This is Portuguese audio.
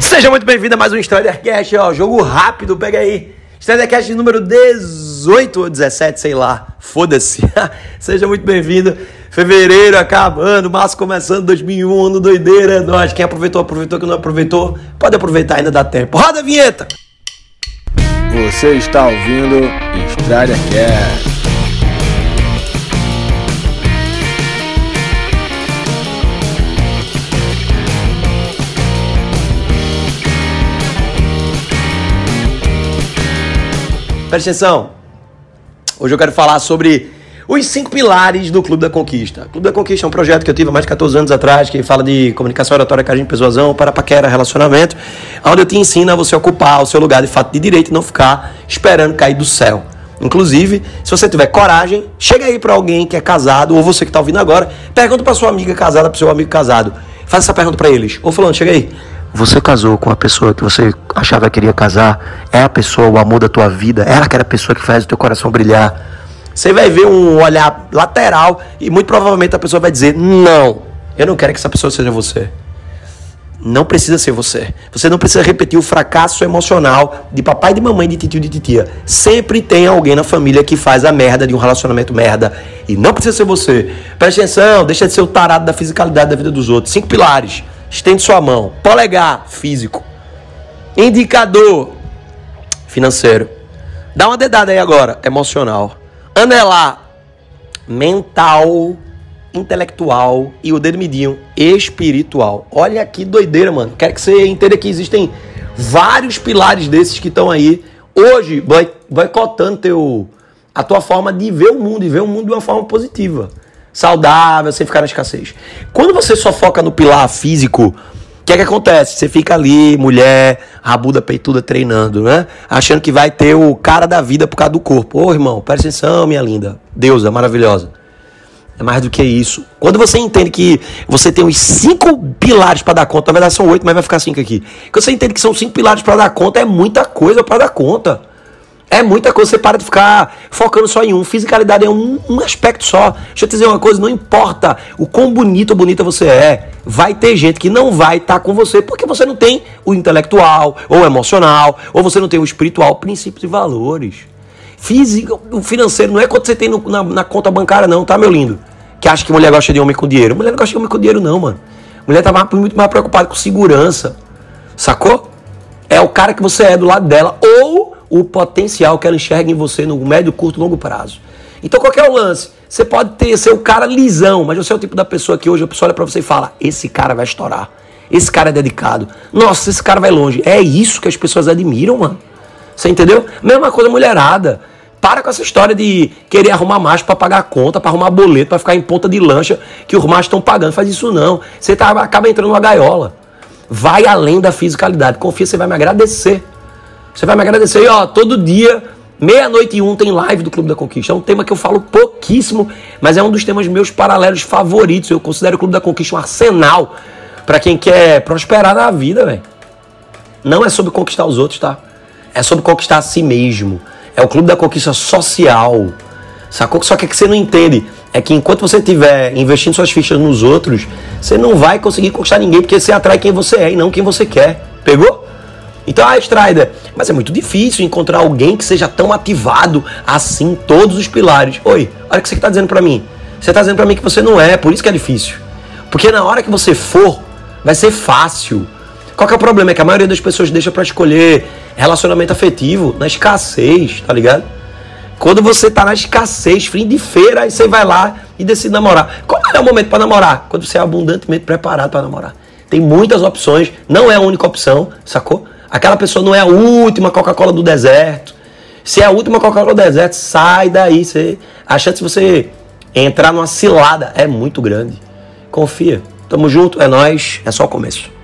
Seja muito bem-vindo a mais um Stridercast, ó, jogo rápido, pega aí. Stridercast número 18 ou 17, sei lá, foda-se. Seja muito bem-vindo. Fevereiro acabando, março começando, 2001, ano doideira, é nóis. Quem aproveitou, aproveitou, quem não aproveitou, pode aproveitar, ainda dá tempo. Roda a vinheta! Você está ouvindo Stridercast. Presta atenção. Hoje eu quero falar sobre os cinco pilares do Clube da Conquista. O Clube da Conquista é um projeto que eu tive há mais de 14 anos atrás, que fala de comunicação oratória, carinho, persuasão, para paquera, relacionamento, onde eu te ensino a você ocupar o seu lugar de fato de direito e não ficar esperando cair do céu. Inclusive, se você tiver coragem, chega aí para alguém que é casado, ou você que está ouvindo agora, pergunta para sua amiga casada, para seu amigo casado. Faz essa pergunta para eles. Ô fulano, chega aí. Você casou com a pessoa que você achava que queria casar? É a pessoa, o amor da tua vida? É aquela pessoa que faz o teu coração brilhar? Você vai ver um olhar lateral e muito provavelmente a pessoa vai dizer: Não, eu não quero que essa pessoa seja você. Não precisa ser você. Você não precisa repetir o fracasso emocional de papai, de mamãe, de tio, de titia. Sempre tem alguém na família que faz a merda de um relacionamento merda. E não precisa ser você. Presta atenção, deixa de ser o tarado da fisicalidade da vida dos outros. Cinco pilares. Estende sua mão. Polegar, físico. Indicador, financeiro. Dá uma dedada aí agora, emocional. Anelar, mental, intelectual. E o dedo midinho, espiritual. Olha que doideira, mano. Quero que você entenda que existem vários pilares desses que estão aí hoje boicotando teu, a tua forma de ver o mundo e ver o mundo de uma forma positiva saudável, sem ficar na escassez. Quando você só foca no pilar físico, o que é que acontece? Você fica ali, mulher, rabuda, peituda, treinando, né? Achando que vai ter o cara da vida por causa do corpo. Ô, irmão, presta atenção, minha linda. Deusa, maravilhosa. É mais do que isso. Quando você entende que você tem os cinco pilares para dar conta, na verdade são oito, mas vai ficar cinco aqui. Quando você entende que são cinco pilares para dar conta, é muita coisa para dar conta. É muita coisa, você para de ficar focando só em um. Fisicalidade é um, um, aspecto só. Deixa eu te dizer uma coisa, não importa o quão bonito ou bonita você é, vai ter gente que não vai estar tá com você porque você não tem o intelectual, ou o emocional, ou você não tem o espiritual, princípios e valores. Físico, o financeiro não é quanto você tem no, na, na, conta bancária, não, tá, meu lindo? Que acha que mulher gosta de homem com dinheiro. Mulher não gosta de homem com dinheiro, não, mano. Mulher tá muito mais preocupada com segurança. Sacou? É o cara que você é do lado dela. Ou o potencial que ela enxerga em você no médio, curto longo prazo. Então, qual é o lance? Você pode ter, ser o cara lisão, mas você é o tipo da pessoa que hoje a pessoa olha pra você e fala: esse cara vai estourar. Esse cara é dedicado. Nossa, esse cara vai longe. É isso que as pessoas admiram, mano. Você entendeu? Mesma coisa, mulherada. Para com essa história de querer arrumar macho para pagar a conta, para arrumar boleto, para ficar em ponta de lancha que os machos estão pagando. Faz isso não. Você tá, acaba entrando numa gaiola. Vai além da fisicalidade. Confia, você vai me agradecer. Você vai me agradecer. E ó, todo dia, meia-noite e um, tem live do Clube da Conquista. É um tema que eu falo pouquíssimo, mas é um dos temas meus paralelos favoritos. Eu considero o Clube da Conquista um arsenal para quem quer prosperar na vida, velho. Não é sobre conquistar os outros, tá? É sobre conquistar a si mesmo. É o Clube da Conquista social. Sacou? Só que é que você não entende é que enquanto você estiver investindo suas fichas nos outros, você não vai conseguir conquistar ninguém, porque você atrai quem você é e não quem você quer. Pegou? Então, ah, Strider, mas é muito difícil encontrar alguém que seja tão ativado assim todos os pilares. Oi, olha o que você está dizendo para mim. Você está dizendo para mim que você não é, por isso que é difícil. Porque na hora que você for, vai ser fácil. Qual que é o problema? É que a maioria das pessoas deixa para escolher relacionamento afetivo na escassez, tá ligado? Quando você tá na escassez, fim de feira, aí você vai lá e decide namorar. Qual é o momento para namorar? Quando você é abundantemente preparado para namorar. Tem muitas opções, não é a única opção, sacou? Aquela pessoa não é a última Coca-Cola do deserto. Se é a última Coca-Cola do deserto, sai daí. Você, a chance de você entrar numa cilada é muito grande. Confia. Tamo junto, é nós, é só o começo.